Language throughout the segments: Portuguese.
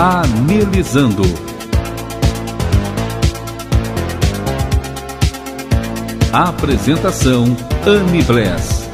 Anelizando. Apresentação Anne Bless.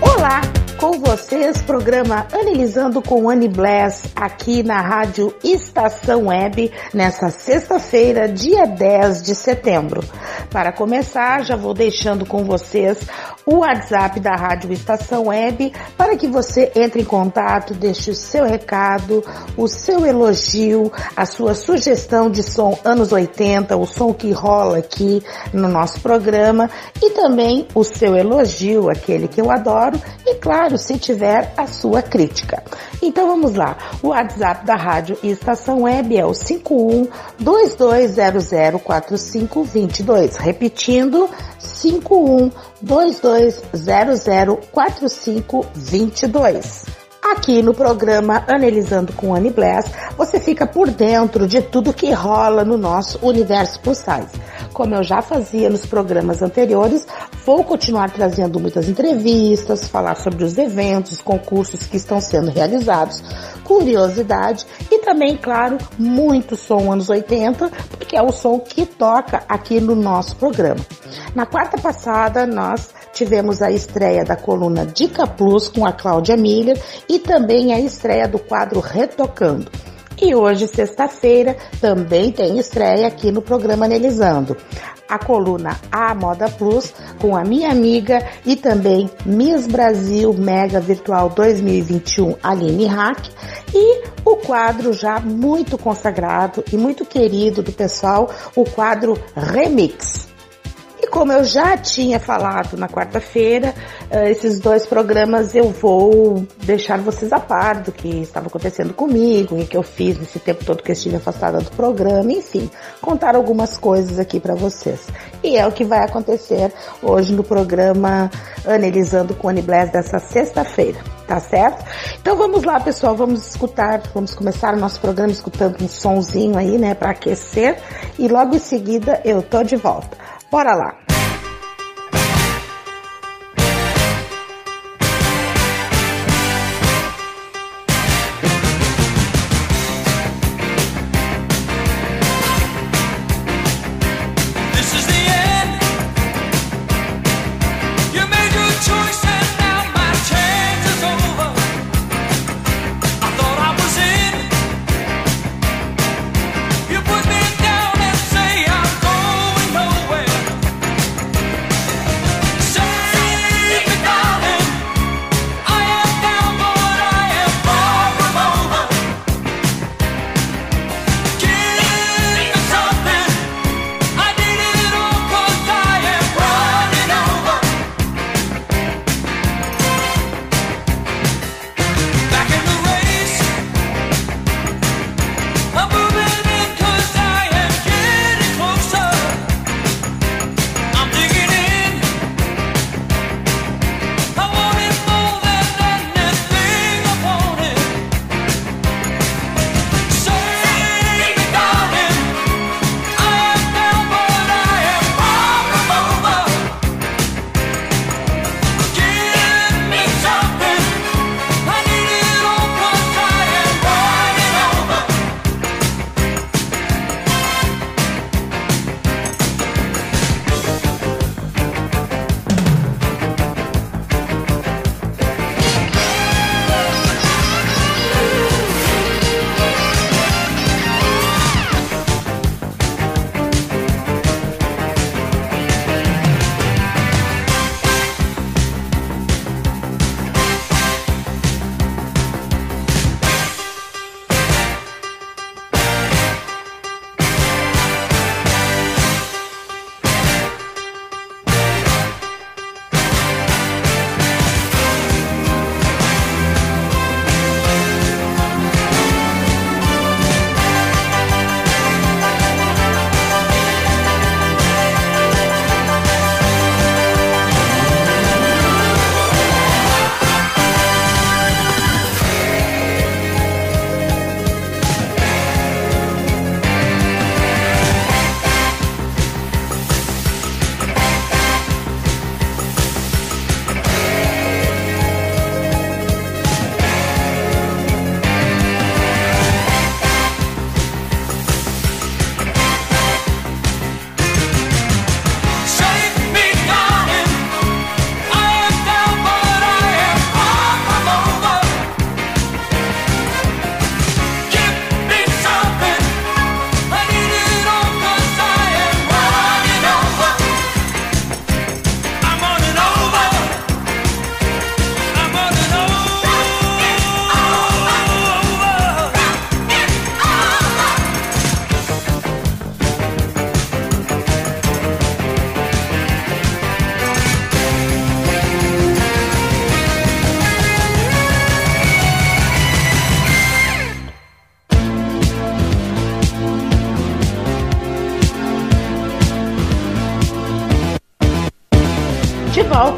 Olá, com vocês, programa Analisando com Anne Bless, aqui na Rádio Estação Web, nessa sexta-feira, dia 10 de setembro. Para começar, já vou deixando com vocês o WhatsApp da Rádio Estação Web para que você entre em contato, deixe o seu recado, o seu elogio, a sua sugestão de som anos 80, o som que rola aqui no nosso programa e também o seu elogio, aquele que eu adoro e claro, se tiver a sua crítica. Então vamos lá. O WhatsApp da Rádio Estação Web é o 51 22004522. Repetindo, 51 22004522. Aqui no programa Analisando com Annie Bless, você fica por dentro de tudo que rola no nosso universo plus size. Como eu já fazia nos programas anteriores, vou continuar trazendo muitas entrevistas, falar sobre os eventos, concursos que estão sendo realizados, curiosidade e também, claro, muito som anos 80, porque é o som que toca aqui no nosso programa. Na quarta passada, nós tivemos a estreia da coluna Dica Plus com a Cláudia Miller e também a estreia do quadro Retocando. E hoje, sexta-feira, também tem estreia aqui no programa Analisando. A coluna A Moda Plus com a minha amiga e também Miss Brasil Mega Virtual 2021 Aline Hack e o quadro já muito consagrado e muito querido do pessoal, o quadro Remix como eu já tinha falado na quarta-feira, uh, esses dois programas eu vou deixar vocês a par do que estava acontecendo comigo e que eu fiz nesse tempo todo que eu estive afastada do programa, enfim, contar algumas coisas aqui para vocês. E é o que vai acontecer hoje no programa Analisando com Annie Bless dessa sexta-feira, tá certo? Então vamos lá, pessoal, vamos escutar, vamos começar o nosso programa escutando um sonzinho aí, né, para aquecer e logo em seguida eu tô de volta. Bora lá!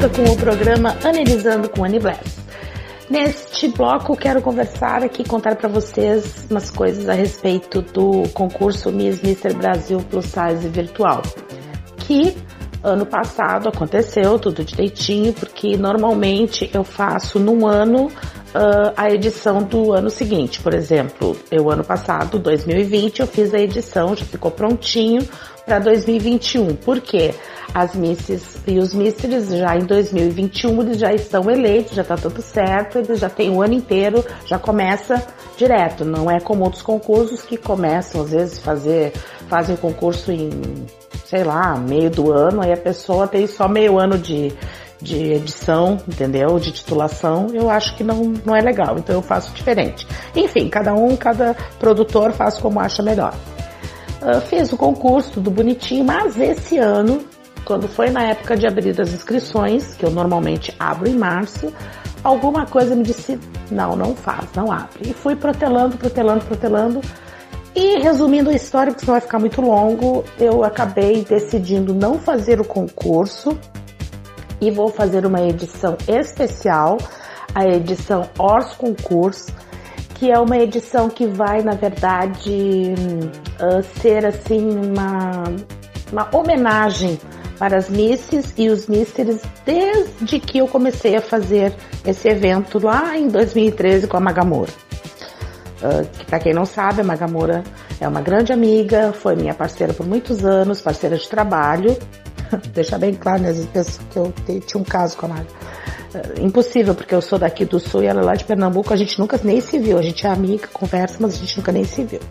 Volta com o programa Analisando com Annie Bless. Neste bloco quero conversar aqui, contar para vocês umas coisas a respeito do concurso Miss Mister Brasil Plus Size Virtual, que ano passado aconteceu tudo direitinho, porque normalmente eu faço num ano uh, a edição do ano seguinte. Por exemplo, eu ano passado, 2020, eu fiz a edição, já ficou prontinho para 2021. Por quê? As misses e os misters já em 2021 eles já estão eleitos, já está tudo certo, eles já têm o ano inteiro, já começa direto. Não é como outros concursos que começam às vezes fazer, fazem o concurso em, sei lá, meio do ano, aí a pessoa tem só meio ano de, de edição, entendeu? De titulação, eu acho que não, não é legal, então eu faço diferente. Enfim, cada um, cada produtor faz como acha melhor. Uh, fiz o concurso, tudo bonitinho, mas esse ano quando foi na época de abrir as inscrições, que eu normalmente abro em março, alguma coisa me disse: não, não faz, não abre. E fui protelando, protelando, protelando. E resumindo a história, porque senão vai ficar muito longo, eu acabei decidindo não fazer o concurso e vou fazer uma edição especial, a edição Ors Concurso, que é uma edição que vai, na verdade, uh, ser assim uma, uma homenagem para as misses e os misters desde que eu comecei a fazer esse evento lá em 2013 com a Magamora. Uh, para quem não sabe, a Magamora é uma grande amiga, foi minha parceira por muitos anos, parceira de trabalho. Deixar bem claro, né, que eu tinha um caso com a Maga. Uh, impossível, porque eu sou daqui do sul e ela é lá de Pernambuco, a gente nunca nem se viu. A gente é amiga, conversa, mas a gente nunca nem se viu.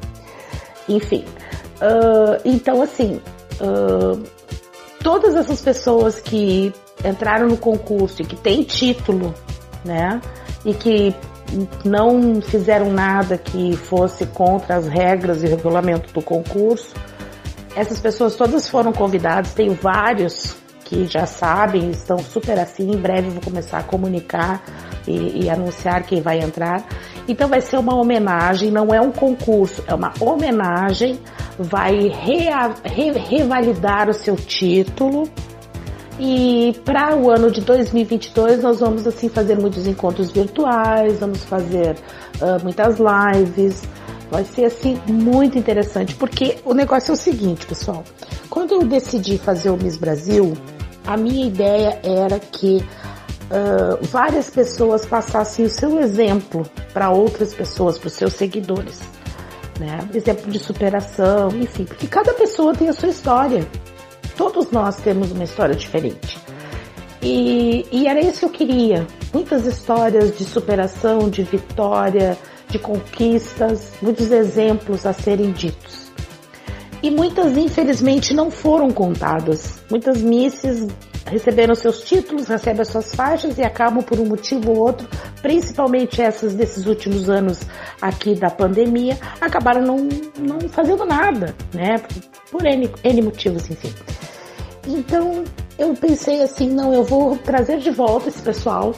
Enfim, uh, então assim, uh, todas essas pessoas que entraram no concurso e que têm título, né? E que não fizeram nada que fosse contra as regras e regulamento do concurso. Essas pessoas todas foram convidadas, tenho vários que já sabem, estão super assim. Em breve vou começar a comunicar e, e, anunciar quem vai entrar. Então vai ser uma homenagem, não é um concurso, é uma homenagem. Vai rea, re, revalidar o seu título. E para o ano de 2022 nós vamos assim fazer muitos encontros virtuais, vamos fazer uh, muitas lives. Vai ser assim muito interessante, porque o negócio é o seguinte, pessoal. Quando eu decidi fazer o Miss Brasil, a minha ideia era que uh, várias pessoas passassem o seu exemplo para outras pessoas, para os seus seguidores. Né? Exemplo de superação, enfim, porque cada pessoa tem a sua história. Todos nós temos uma história diferente. E, e era isso que eu queria. Muitas histórias de superação, de vitória, de conquistas, muitos exemplos a serem ditos e muitas infelizmente não foram contadas. Muitas misses receberam seus títulos, recebem as suas faixas e acabam por um motivo ou outro, principalmente essas desses últimos anos aqui da pandemia, acabaram não, não fazendo nada, né? Por N, N motivos, enfim. Então eu pensei assim, não, eu vou trazer de volta esse pessoal,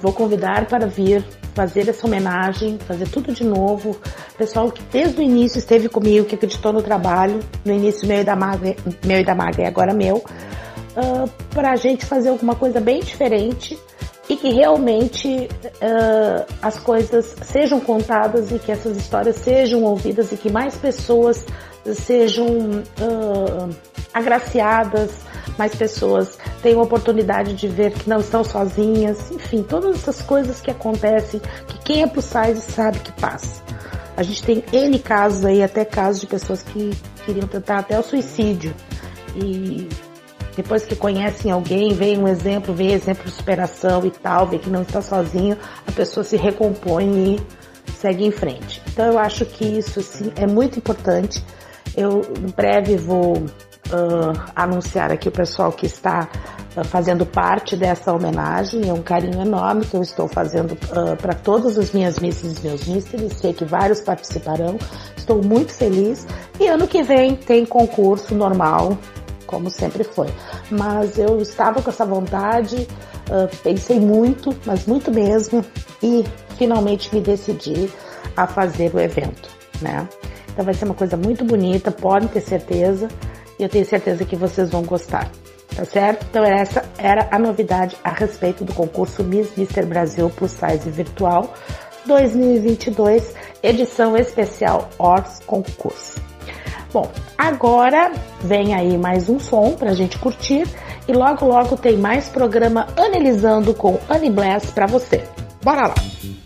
vou convidar para vir fazer essa homenagem, fazer tudo de novo. Pessoal que desde o início esteve comigo, que acreditou no trabalho, no início meu e da Magra, meu e da Magra e agora meu, uh, para a gente fazer alguma coisa bem diferente e que realmente uh, as coisas sejam contadas e que essas histórias sejam ouvidas e que mais pessoas sejam uh, agraciadas, mais pessoas tenham oportunidade de ver que não estão sozinhas, enfim, todas essas coisas que acontecem, que quem é plus size sabe que passa. A gente tem N casos aí, até casos de pessoas que queriam tentar até o suicídio. E depois que conhecem alguém, vem um exemplo, vem exemplo de superação e tal, vê que não está sozinho, a pessoa se recompõe e segue em frente. Então eu acho que isso sim é muito importante. Eu em breve vou uh, anunciar aqui o pessoal que está uh, fazendo parte dessa homenagem. É um carinho enorme que eu estou fazendo uh, para todas as minhas missas e meus misters. Sei que vários participarão. Estou muito feliz. E ano que vem tem concurso normal, como sempre foi. Mas eu estava com essa vontade, pensei muito, mas muito mesmo, e finalmente me decidi a fazer o evento, né? Então vai ser uma coisa muito bonita, podem ter certeza e eu tenho certeza que vocês vão gostar. Tá certo? Então essa era a novidade a respeito do concurso Miss Mister Brasil Plus Size Virtual 2022, edição especial Ors Concurso. Bom, agora vem aí mais um som para a gente curtir e logo logo tem mais programa Analisando com Annie Bless para você. Bora lá!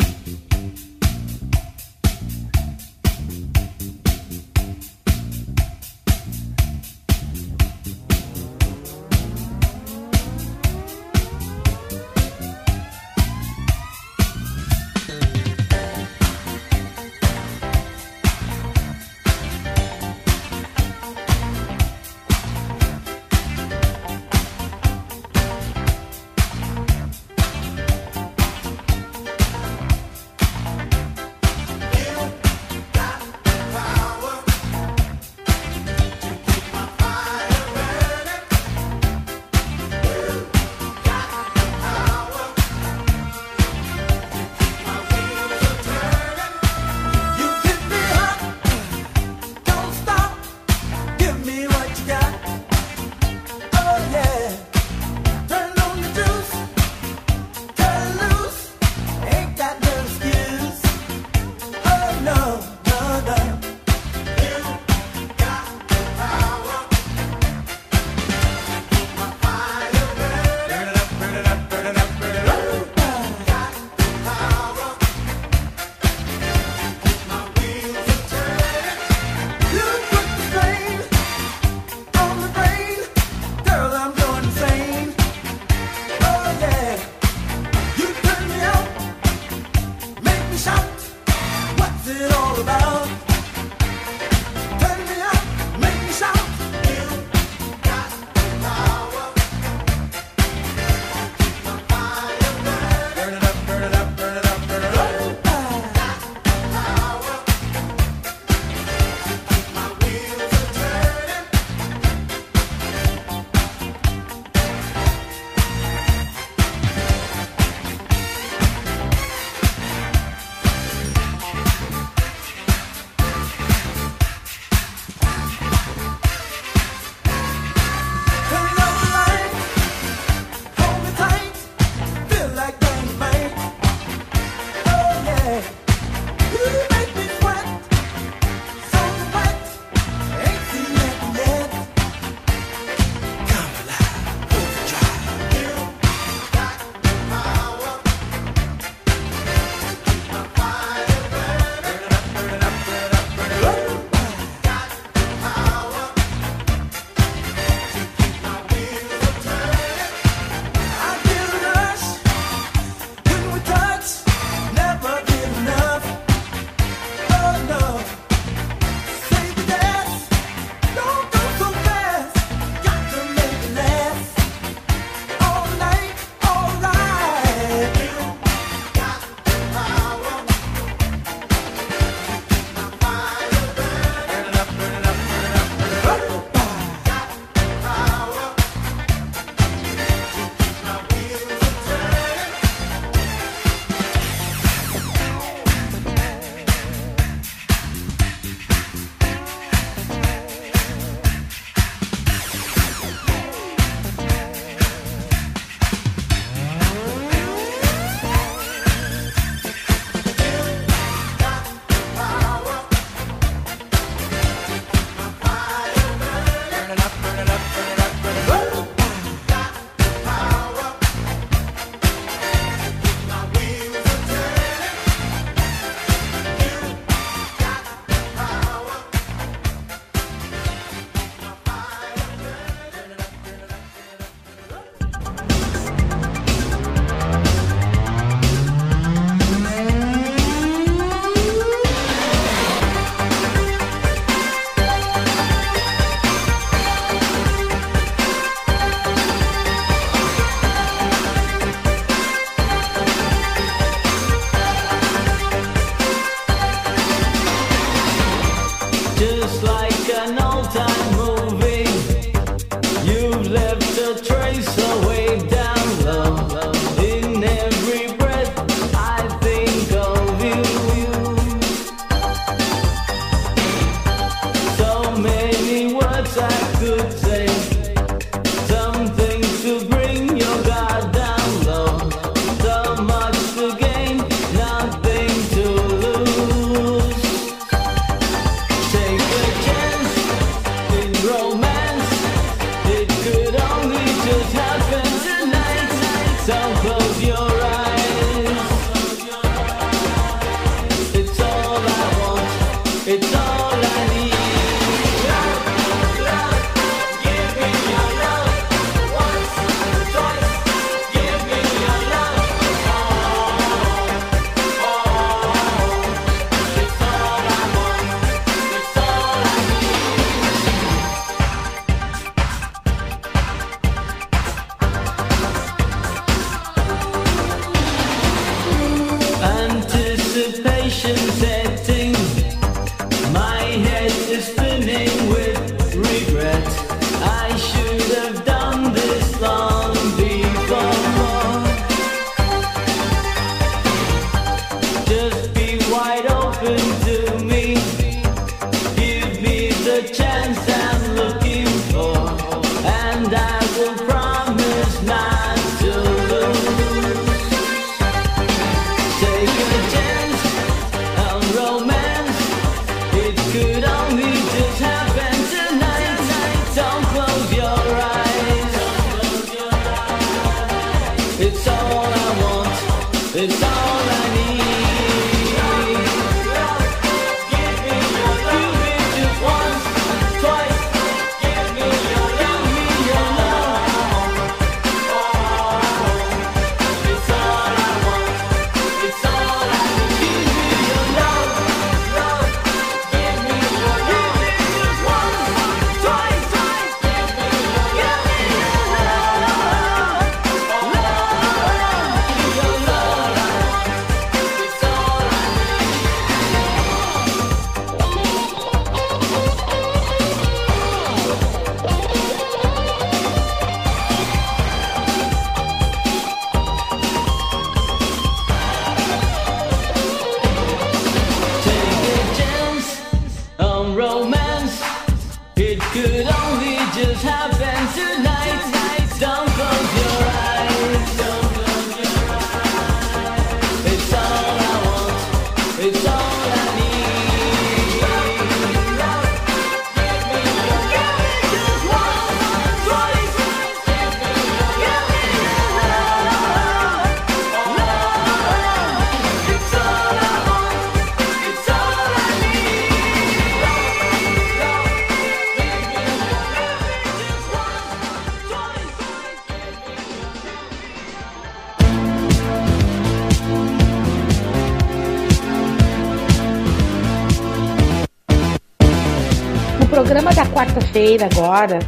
Quarta-feira agora,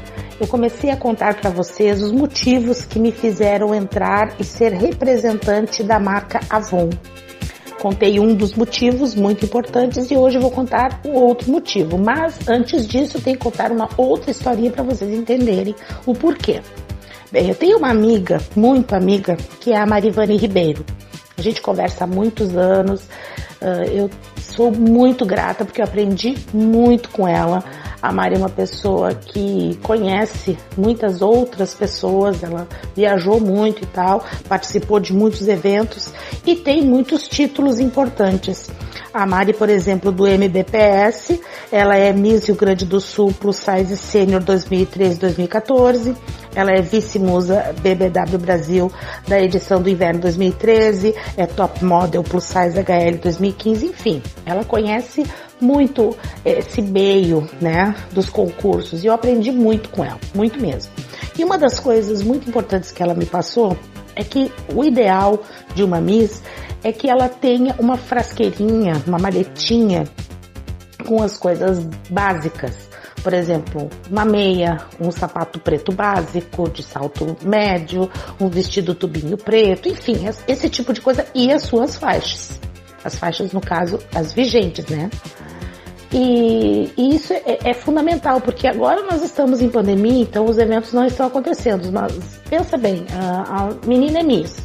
eu comecei a contar para vocês os motivos que me fizeram entrar e ser representante da marca Avon. Contei um dos motivos muito importantes e hoje vou contar o outro motivo. Mas antes disso, tenho que contar uma outra historinha para vocês entenderem o porquê. Bem, eu tenho uma amiga, muito amiga, que é a Marivane Ribeiro. A gente conversa há muitos anos. Eu sou muito grata porque eu aprendi muito com ela a Mari é uma pessoa que conhece muitas outras pessoas, ela viajou muito e tal, participou de muitos eventos e tem muitos títulos importantes. A Mari, por exemplo, do MBPS, ela é Miss Rio Grande do Sul Plus Size Senior 2013-2014. Ela é vice-musa BBW Brasil da edição do inverno 2013, é top model Plus Size HL 2015, enfim. Ela conhece muito esse meio, né, dos concursos e eu aprendi muito com ela, muito mesmo. E uma das coisas muito importantes que ela me passou é que o ideal de uma Miss é que ela tenha uma frasqueirinha, uma maletinha com as coisas básicas. Por exemplo, uma meia, um sapato preto básico, de salto médio, um vestido tubinho preto, enfim, esse tipo de coisa e as suas faixas. As faixas, no caso, as vigentes, né? E, isso é, é, fundamental, porque agora nós estamos em pandemia, então os eventos não estão acontecendo. Mas pensa bem, a, a menina é Miss.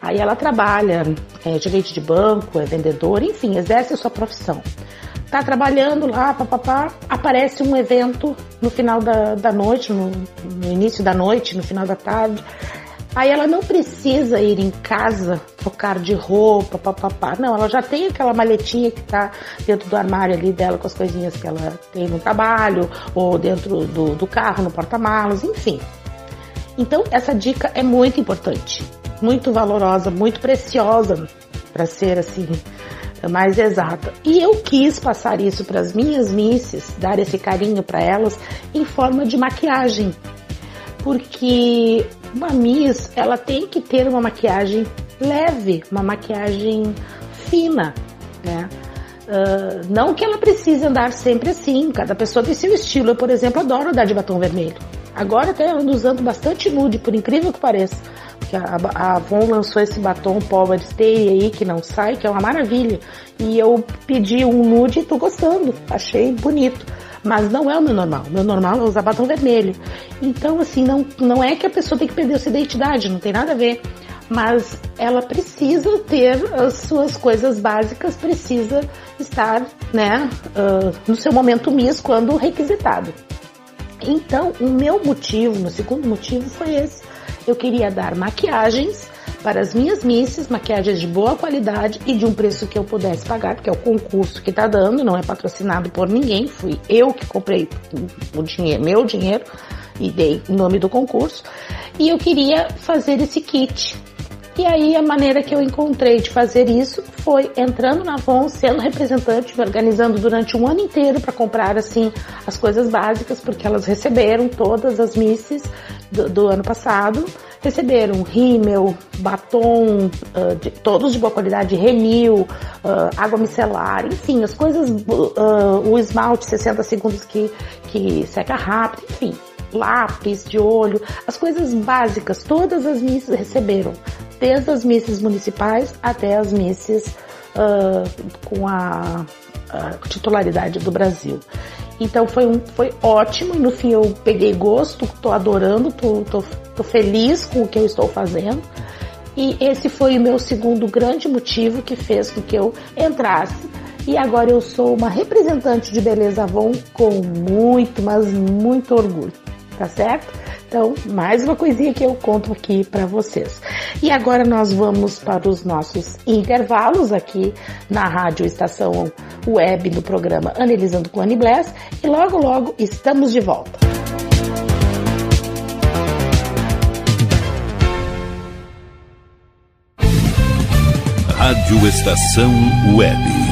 Aí ela trabalha, é gerente de banco, é vendedora, enfim, exerce a sua profissão. Tá trabalhando lá, papapá, aparece um evento no final da, da noite, no, no início da noite, no final da tarde, Aí ela não precisa ir em casa trocar de roupa, papapá. Não, ela já tem aquela maletinha que tá dentro do armário ali dela com as coisinhas que ela tem no trabalho, ou dentro do, do carro, no porta-malas, enfim. Então, essa dica é muito importante, muito valorosa, muito preciosa para ser assim mais exata. E eu quis passar isso para as minhas misses, dar esse carinho para elas em forma de maquiagem porque uma Miss, ela tem que ter uma maquiagem leve, uma maquiagem fina, né? Uh, não que ela precise andar sempre assim, cada pessoa tem seu estilo. Eu, por exemplo, adoro andar de batom vermelho. Agora até ando usando bastante nude, por incrível que pareça. Porque que a, a Avon lançou esse batom Power Stay aí, que não sai, que é uma maravilha. E eu pedi um nude e tô gostando, achei bonito. Mas não é o meu normal. Meu normal é usar batom vermelho. Então, assim, não, não é que a pessoa tem que perder sua identidade, não tem nada a ver. Mas ela precisa ter as suas coisas básicas, precisa estar, né, uh, no seu momento Miss quando requisitado. Então, o meu motivo, meu segundo motivo foi esse. Eu queria dar maquiagens para as minhas misses, maquiagens de boa qualidade e de um preço que eu pudesse pagar, porque é o concurso que está dando, não é patrocinado por ninguém, fui eu que comprei o dinheiro, meu dinheiro e dei o nome do concurso. E eu queria fazer esse kit. E aí a maneira que eu encontrei de fazer isso foi entrando na Avon, sendo representante, organizando durante um ano inteiro para comprar assim as coisas básicas, porque elas receberam todas as misses do, do ano passado. Receberam rímel, batom, uh, de, todos de boa qualidade, renil, uh, água micelar, enfim, as coisas, uh, o esmalte 60 segundos que, que seca rápido, enfim, lápis de olho, as coisas básicas, todas as missas receberam, desde as missas municipais até as missas com a, a titularidade do Brasil. Então foi, um, foi ótimo e no fim eu peguei gosto, tô adorando, tô feliz com o que eu estou fazendo. E esse foi o meu segundo grande motivo que fez com que eu entrasse. E agora eu sou uma representante de Beleza Avon com muito, mas muito orgulho, tá certo? Então, mais uma coisinha que eu conto aqui para vocês. E agora nós vamos para os nossos intervalos aqui na Rádio Estação Web do programa Analisando com Annie Bless e logo logo estamos de volta. Rádio Estação Web.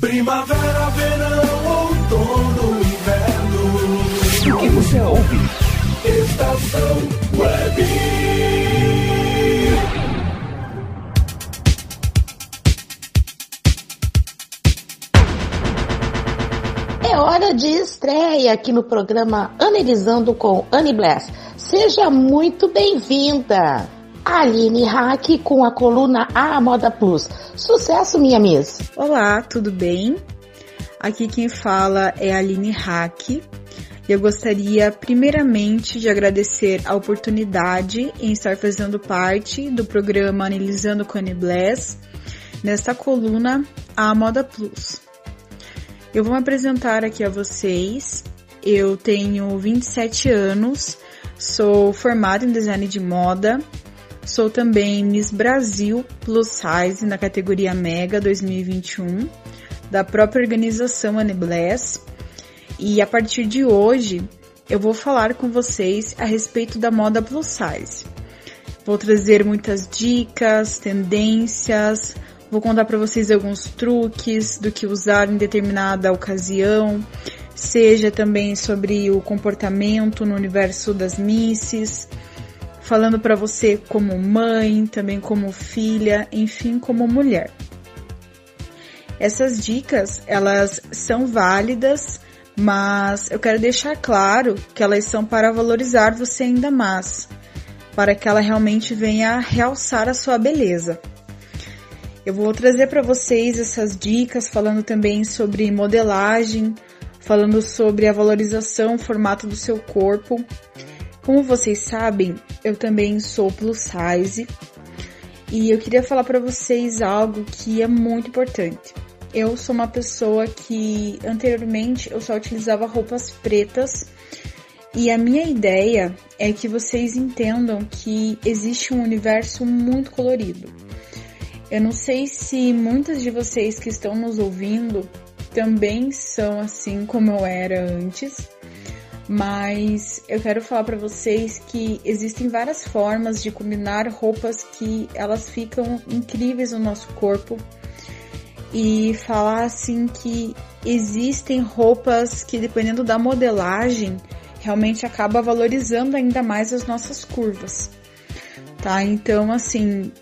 Primavera, verão, outono, inverno. O que você ouve? Estação Web. É hora de estreia aqui no programa Analisando com Annie Bless. Seja muito bem-vinda! Aline Hack com a coluna A Moda Plus. Sucesso, minha miss! Olá, tudo bem? Aqui quem fala é Aline Hack. Eu gostaria primeiramente de agradecer a oportunidade em estar fazendo parte do programa Analisando com Annie Bless, nesta coluna A Moda Plus. Eu vou me apresentar aqui a vocês. Eu tenho 27 anos, sou formada em design de moda, sou também Miss Brasil Plus Size na categoria Mega 2021, da própria organização Anibless. E a partir de hoje, eu vou falar com vocês a respeito da moda plus size. Vou trazer muitas dicas, tendências, Vou contar para vocês alguns truques do que usar em determinada ocasião, seja também sobre o comportamento no universo das misses, falando para você como mãe, também como filha, enfim, como mulher. Essas dicas, elas são válidas, mas eu quero deixar claro que elas são para valorizar você ainda mais, para que ela realmente venha realçar a sua beleza. Eu vou trazer para vocês essas dicas falando também sobre modelagem, falando sobre a valorização, o formato do seu corpo. Como vocês sabem, eu também sou plus size e eu queria falar para vocês algo que é muito importante. Eu sou uma pessoa que anteriormente eu só utilizava roupas pretas e a minha ideia é que vocês entendam que existe um universo muito colorido. Eu não sei se muitas de vocês que estão nos ouvindo também são assim como eu era antes, mas eu quero falar para vocês que existem várias formas de combinar roupas que elas ficam incríveis no nosso corpo e falar assim que existem roupas que dependendo da modelagem realmente acaba valorizando ainda mais as nossas curvas. Tá? Então, assim,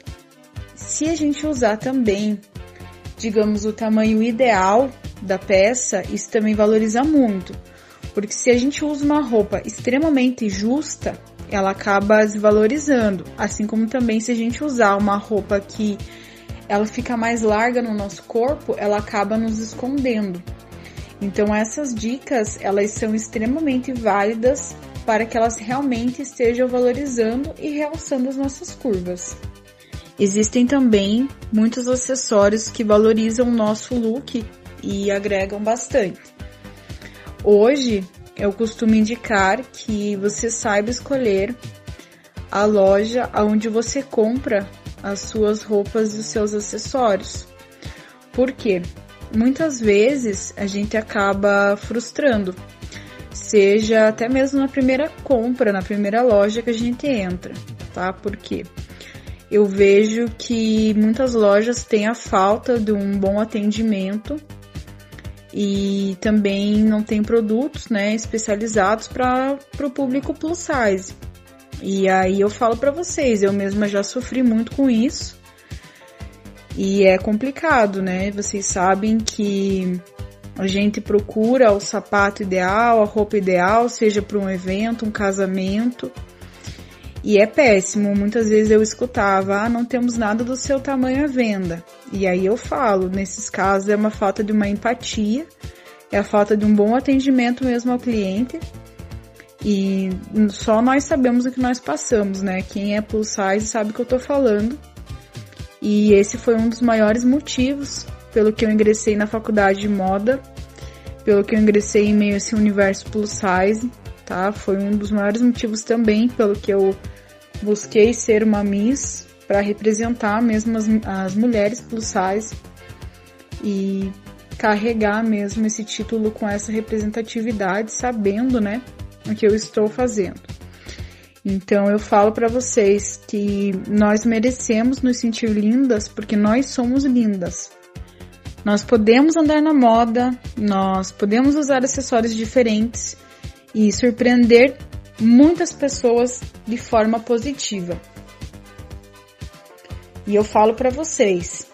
se a gente usar também, digamos, o tamanho ideal da peça, isso também valoriza muito. Porque se a gente usa uma roupa extremamente justa, ela acaba desvalorizando. Assim como também se a gente usar uma roupa que ela fica mais larga no nosso corpo, ela acaba nos escondendo. Então essas dicas, elas são extremamente válidas para que elas realmente estejam valorizando e realçando as nossas curvas. Existem também muitos acessórios que valorizam o nosso look e agregam bastante. Hoje eu costumo indicar que você saiba escolher a loja onde você compra as suas roupas e os seus acessórios. Por quê? Muitas vezes a gente acaba frustrando, seja até mesmo na primeira compra, na primeira loja que a gente entra, tá? Por quê? eu vejo que muitas lojas têm a falta de um bom atendimento e também não tem produtos né, especializados para o público plus size. E aí eu falo para vocês, eu mesma já sofri muito com isso e é complicado, né? Vocês sabem que a gente procura o sapato ideal, a roupa ideal, seja para um evento, um casamento e é péssimo. Muitas vezes eu escutava, ah, não temos nada do seu tamanho à venda. E aí eu falo, nesses casos é uma falta de uma empatia, é a falta de um bom atendimento mesmo ao cliente. E só nós sabemos o que nós passamos, né? Quem é plus size sabe o que eu tô falando. E esse foi um dos maiores motivos pelo que eu ingressei na faculdade de moda pelo que eu ingressei em meio a esse universo plus size, tá? Foi um dos maiores motivos também pelo que eu busquei ser uma Miss para representar mesmo as, as mulheres plus size e carregar mesmo esse título com essa representatividade, sabendo, né, o que eu estou fazendo. Então eu falo para vocês que nós merecemos nos sentir lindas porque nós somos lindas. Nós podemos andar na moda, nós podemos usar acessórios diferentes e surpreender muitas pessoas de forma positiva. E eu falo para vocês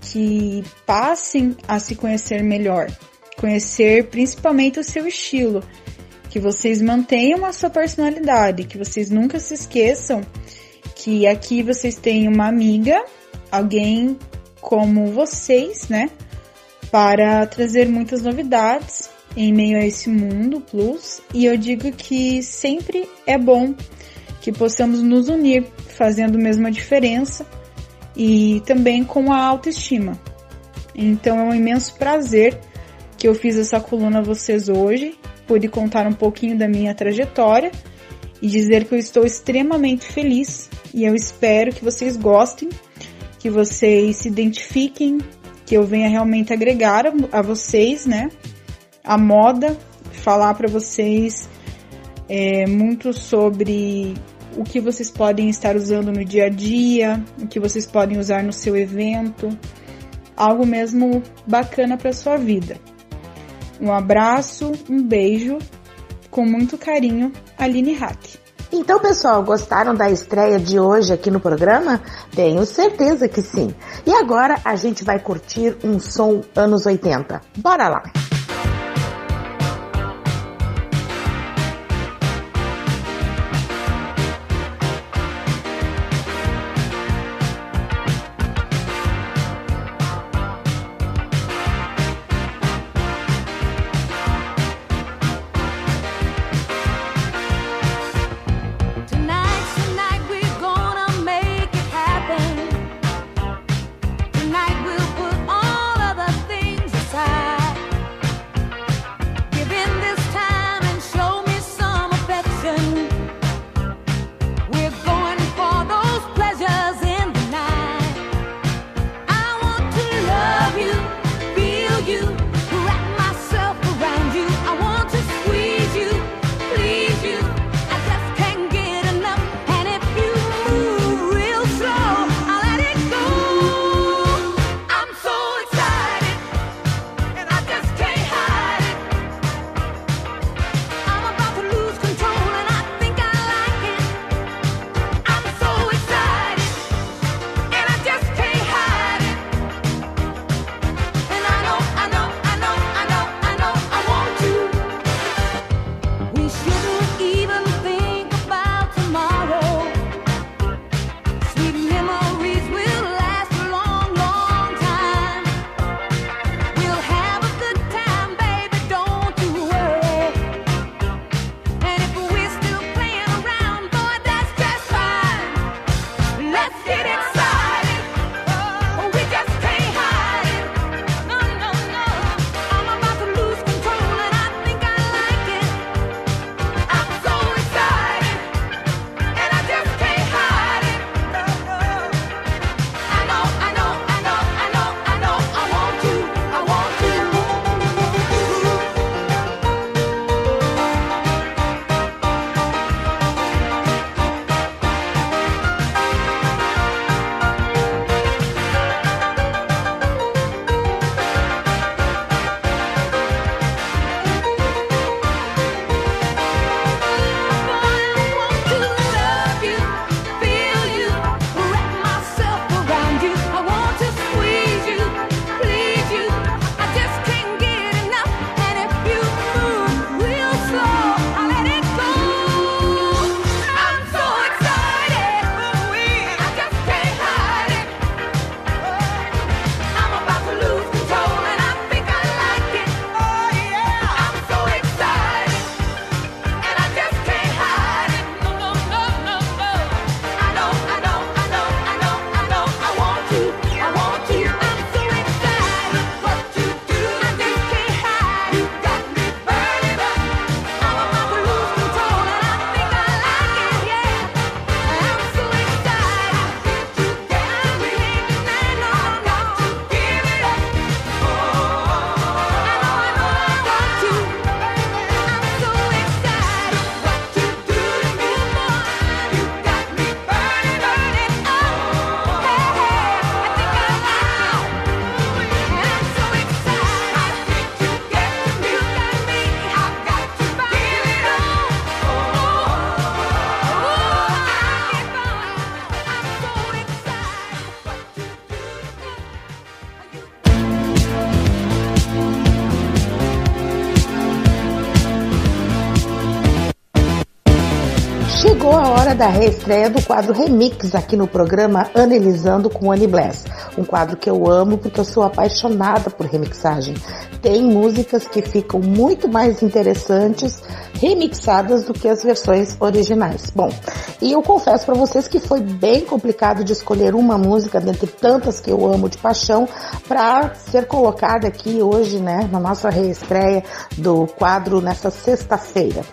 que passem a se conhecer melhor, conhecer principalmente o seu estilo, que vocês mantenham a sua personalidade, que vocês nunca se esqueçam que aqui vocês têm uma amiga, alguém como vocês, né? Para trazer muitas novidades em meio a esse mundo plus. E eu digo que sempre é bom que possamos nos unir, fazendo a diferença e também com a autoestima. Então é um imenso prazer que eu fiz essa coluna a vocês hoje pude contar um pouquinho da minha trajetória e dizer que eu estou extremamente feliz e eu espero que vocês gostem, que vocês se identifiquem, que eu venha realmente agregar a, vocês, né? A moda, falar para vocês é, muito sobre o que vocês podem estar usando no dia a dia, o que vocês podem usar no seu evento, algo mesmo bacana para sua vida. Um abraço, um beijo, com muito carinho, Aline Hack. Então, pessoal, gostaram da estreia de hoje aqui no programa? Tenho certeza que sim. E agora a gente vai curtir um som anos 80. Bora lá! Hora da reestreia do quadro Remix aqui no programa Analisando com Annie Bless. Um quadro que eu amo porque eu sou apaixonada por remixagem. Tem músicas que ficam muito mais interessantes remixadas do que as versões originais. Bom, e eu confesso para vocês que foi bem complicado de escolher uma música dentre tantas que eu amo de paixão para ser colocada aqui hoje, né, na nossa reestreia do quadro nessa sexta-feira.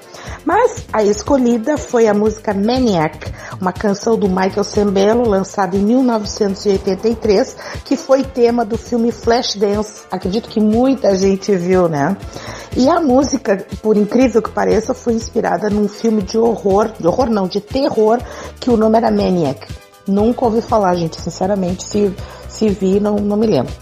Mas a escolhida foi a música Maniac, uma canção do Michael Sembello, lançada em 1983, que foi tema do filme Flashdance. Acredito que muita gente viu, né? E a música, por incrível que pareça, foi inspirada num filme de horror, de horror não, de terror, que o nome era Maniac. Nunca ouvi falar, gente, sinceramente, se, se vi, não, não me lembro.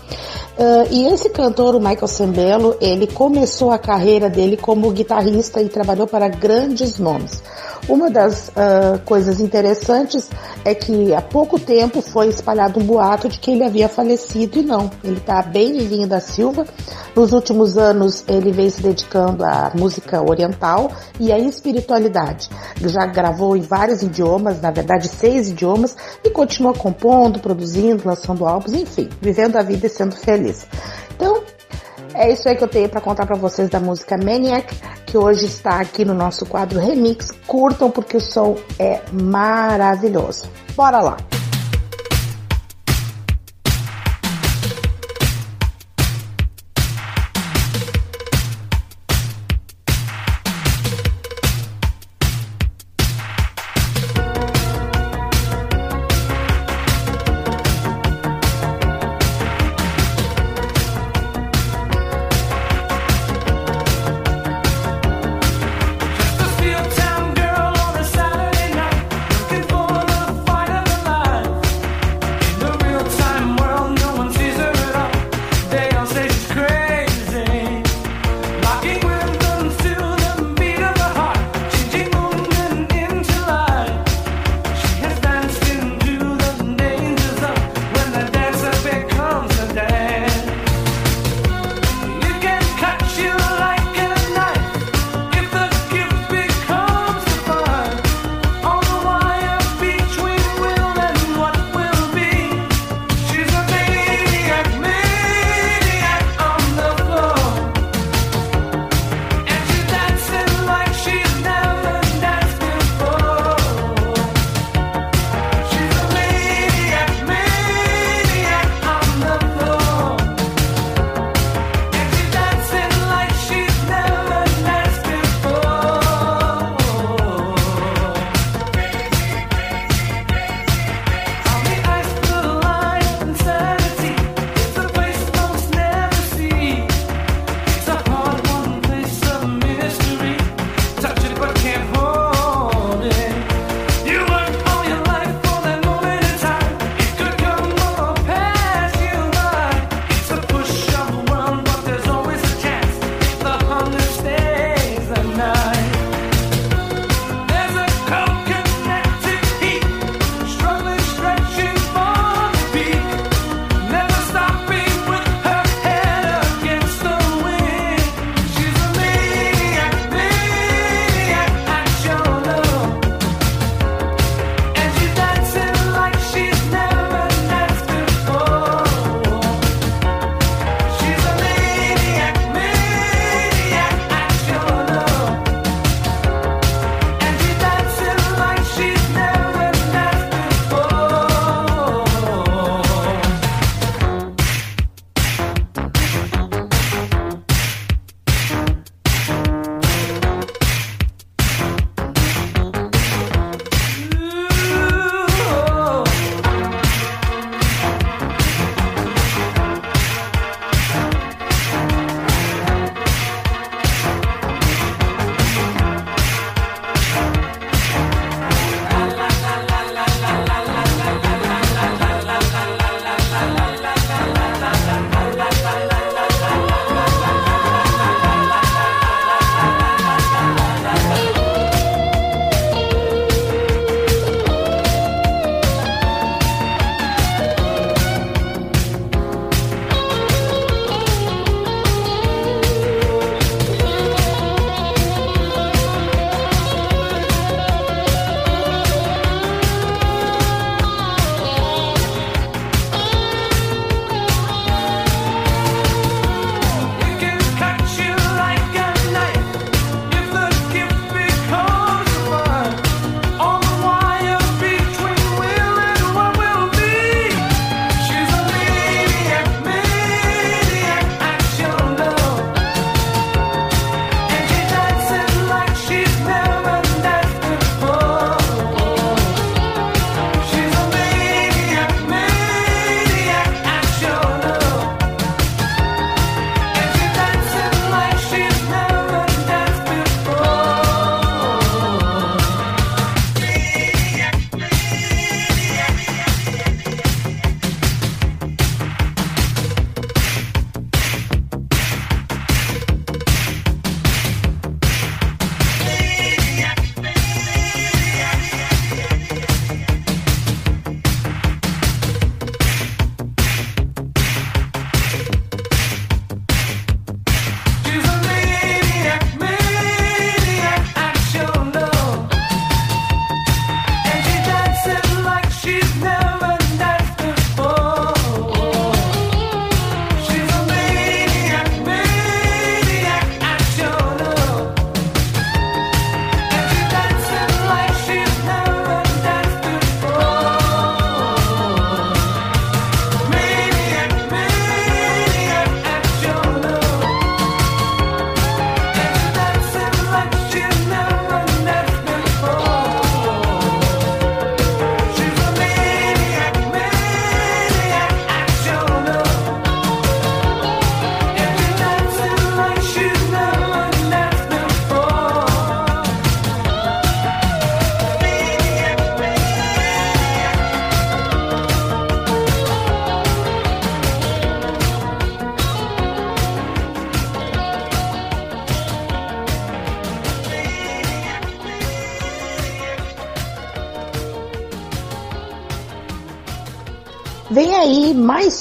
Uh, e esse cantor, o Michael Sembello, ele começou a carreira dele como guitarrista e trabalhou para grandes nomes. Uma das uh, coisas interessantes é que há pouco tempo foi espalhado um boato de que ele havia falecido e não. Ele está bem vivinho da Silva. Nos últimos anos ele vem se dedicando à música oriental e à espiritualidade. Já gravou em vários idiomas, na verdade seis idiomas, e continua compondo, produzindo, lançando álbuns, enfim, vivendo a vida e sendo feliz. Então, é isso aí que eu tenho para contar para vocês da música Maniac, que hoje está aqui no nosso quadro Remix. Curtam porque o som é maravilhoso. Bora lá!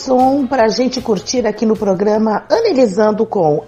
Som pra gente curtir aqui no programa Analisando com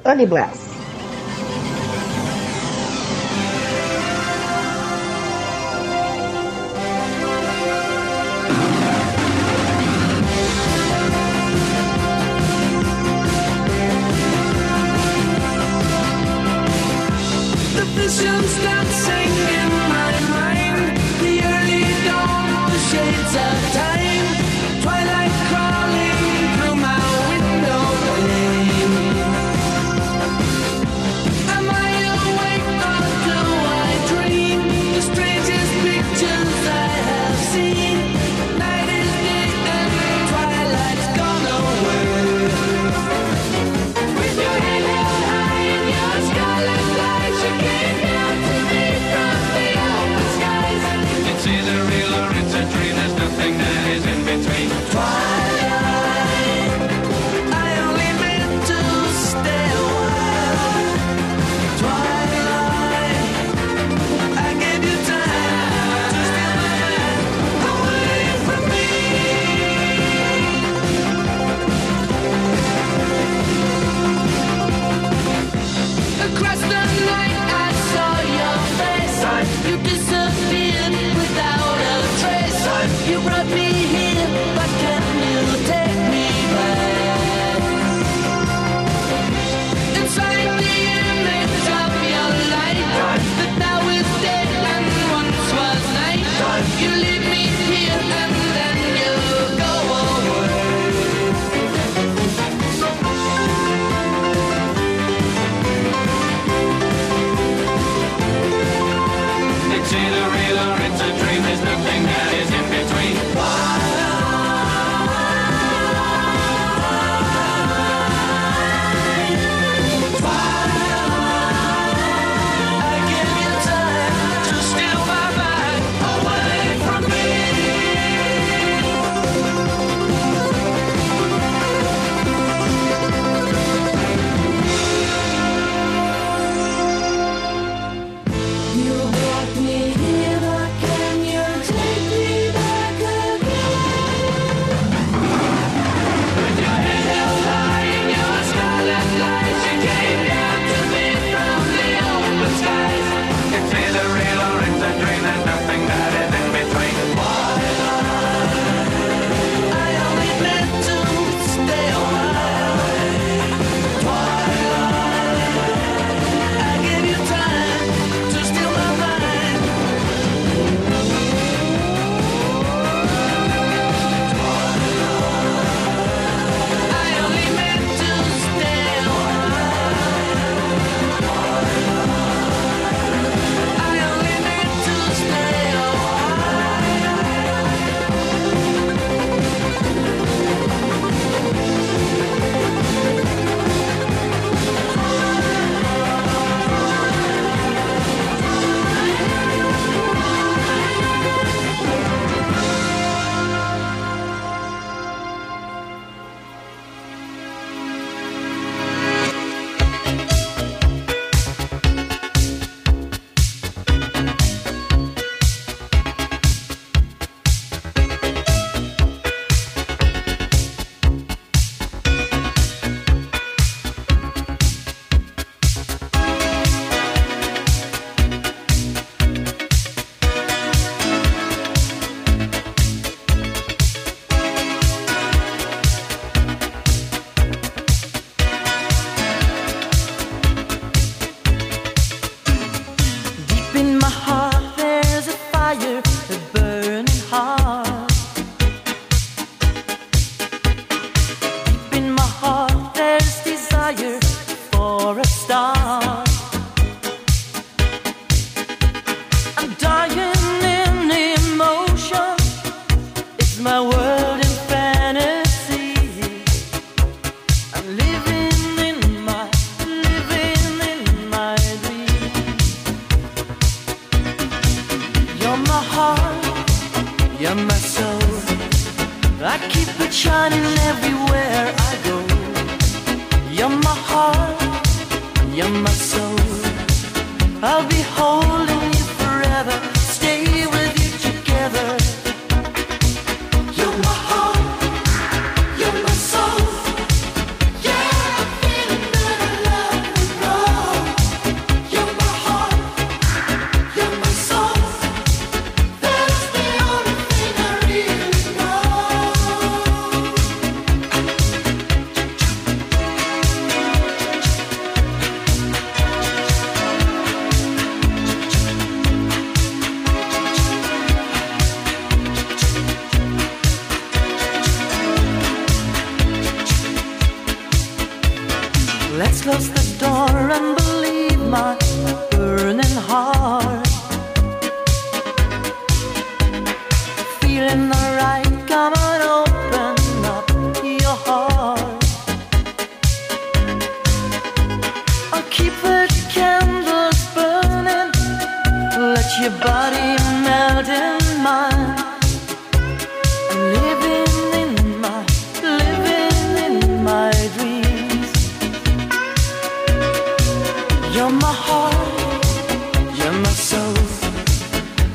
star.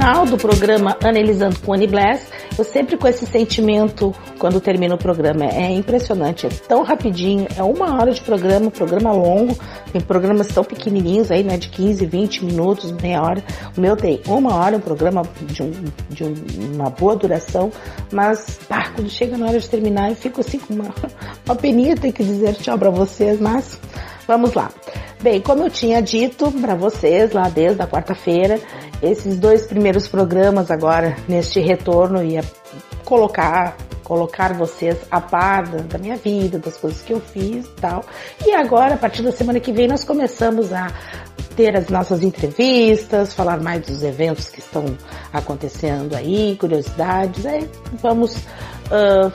Final do programa Analisando com Annie Bless, eu sempre com esse sentimento quando termina o programa. É impressionante, é tão rapidinho, é uma hora de programa, programa longo, tem programas tão pequenininhos aí, né, de 15, 20 minutos, meia hora. O meu tem uma hora, um programa de, um, de um, uma boa duração, mas pá, quando chega na hora de terminar eu fico assim com uma, uma peninha, tenho que dizer tchau para vocês, mas vamos lá. Bem, como eu tinha dito para vocês lá desde a quarta-feira, esses dois primeiros programas agora neste retorno ia colocar colocar vocês a par da minha vida, das coisas que eu fiz e tal. E agora, a partir da semana que vem, nós começamos a ter as nossas entrevistas, falar mais dos eventos que estão acontecendo aí, curiosidades. Aí vamos uh,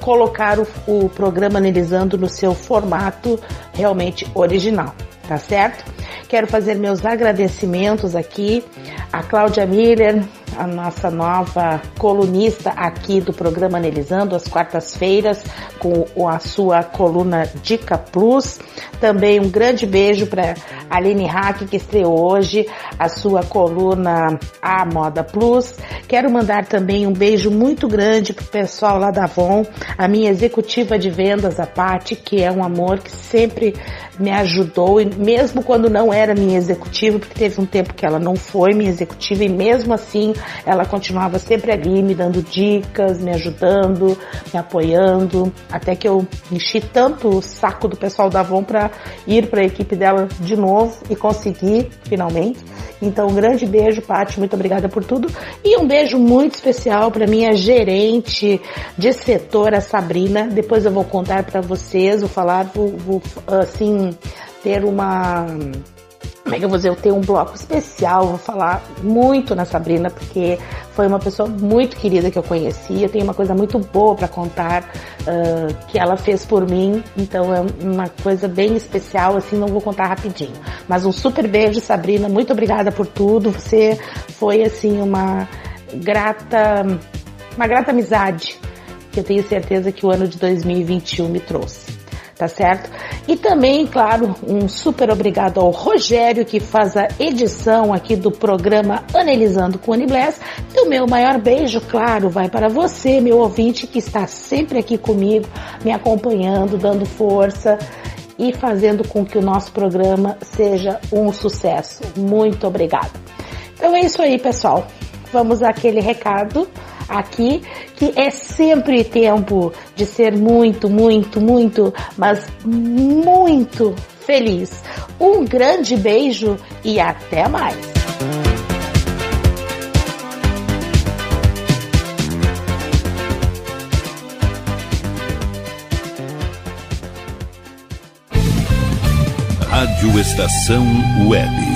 colocar o, o programa analisando no seu formato realmente original tá certo? Quero fazer meus agradecimentos aqui a Cláudia Miller, a nossa nova colunista aqui do programa Analisando, às quartas-feiras, com a sua coluna Dica Plus. Também um grande beijo para Aline Hack, que estreou hoje a sua coluna A Moda Plus. Quero mandar também um beijo muito grande pro pessoal lá da Avon, a minha executiva de vendas, a Paty, que é um amor que sempre me ajudou, e mesmo quando não era minha executiva, porque teve um tempo que ela não foi minha executiva, e mesmo assim ela continuava sempre ali me dando dicas, me ajudando, me apoiando, até que eu enchi tanto o saco do pessoal da Avon para ir para a equipe dela de novo e conseguir finalmente. Então, um grande beijo, Paty, muito obrigada por tudo. E um beijo muito especial para minha gerente de setor, a Sabrina. Depois eu vou contar para vocês, vou falar, vou, vou assim, ter uma como é que eu vou dizer, eu tenho um bloco especial, vou falar muito na Sabrina, porque foi uma pessoa muito querida que eu conheci, eu tenho uma coisa muito boa para contar uh, que ela fez por mim, então é uma coisa bem especial, assim, não vou contar rapidinho. Mas um super beijo, Sabrina, muito obrigada por tudo, você foi, assim, uma grata, uma grata amizade que eu tenho certeza que o ano de 2021 me trouxe tá certo? E também, claro, um super obrigado ao Rogério que faz a edição aqui do programa Analisando com Anibless. E o meu maior beijo, claro, vai para você, meu ouvinte, que está sempre aqui comigo, me acompanhando, dando força e fazendo com que o nosso programa seja um sucesso. Muito obrigada. Então é isso aí, pessoal. Vamos àquele recado aqui, que é sempre tempo de ser muito, muito, muito, mas muito feliz. Um grande beijo e até mais! Rádio Estação Web.